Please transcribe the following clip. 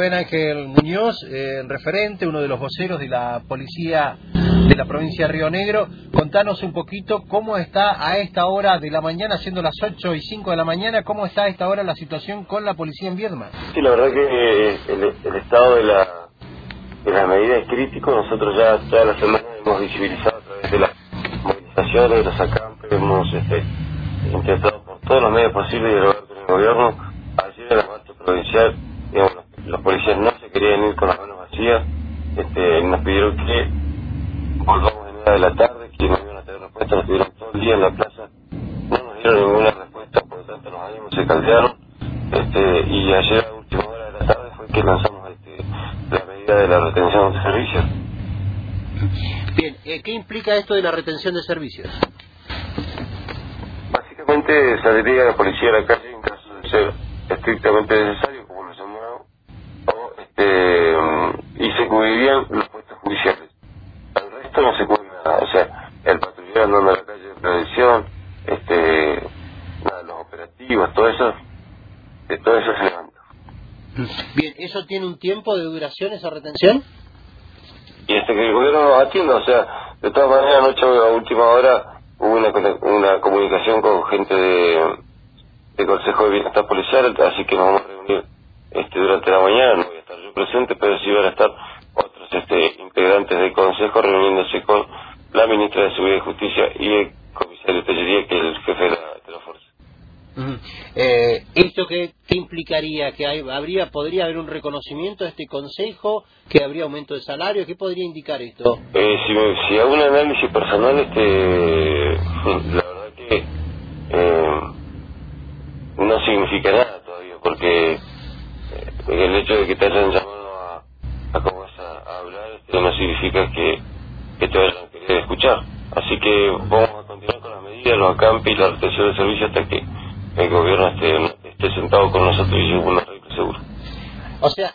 Rubén Ángel Muñoz, eh, referente, uno de los voceros de la policía de la provincia de Río Negro. Contanos un poquito cómo está a esta hora de la mañana, siendo las 8 y 5 de la mañana, cómo está a esta hora la situación con la policía en Viedma. Sí, la verdad que eh, el, estado de la, de la medida es crítico. Nosotros ya toda la semana hemos visibilizado a través de las movilizaciones, de los acampes, hemos este, intentado por todos los medios posibles dialogar con el gobierno en la marcha provincial, digamos, los, policías no se querían ir con las manos vacías, este, nos pidieron que volvamos en una de la tarde, que nos iban a tener respuesta, nos pidieron todo el día en la plaza, no nos dieron ninguna respuesta, por lo tanto los ánimos se caldearon, este, y ayer a última hora de la tarde fue que lanzamos este, la medida de la retención de servicios. Bien, eh, ¿qué implica esto de la retención de servicios? Básicamente saldría la policía a la calle en caso de ser estrictamente necesario, como lo llamamos, o, cubrirían los puestos judiciales. Al resto no se cubre nada, o sea, el patrullero andando a la calle de prevención, este, nada, los operativos, todo eso, de todo eso se levanta. Bien, ¿eso tiene un tiempo de duración esa retención? Y este que el gobierno atienda, o sea, de todas maneras, anoche a última hora hubo una, una comunicación con gente de el Consejo de Bienestar Policial, así que nos vamos a reunir este durante la mañana, no voy a estar yo presente, pero sí van a estar integrantes del Consejo reuniéndose con la Ministra de Seguridad y Justicia y el Comisario Tellería, que es el jefe de la, Fuerza. Eh, ¿Esto qué, implicaría? ¿Que habría, podría haber un reconocimiento de este Consejo? ¿Que habría aumento de salario? ¿Qué podría indicar esto? Eh, si, si hago un análisis personal, este, la verdad que eh, no significa nada todavía, porque eh, el hecho de que te hayan llamado a, a, ¿cómo vas a, este, no significa que, que te vayan a querer escuchar. Así que vamos a continuar con las medidas, los acampes y la retención de servicio hasta que el gobierno esté, esté sentado con nosotros y una regla seguro. O sea,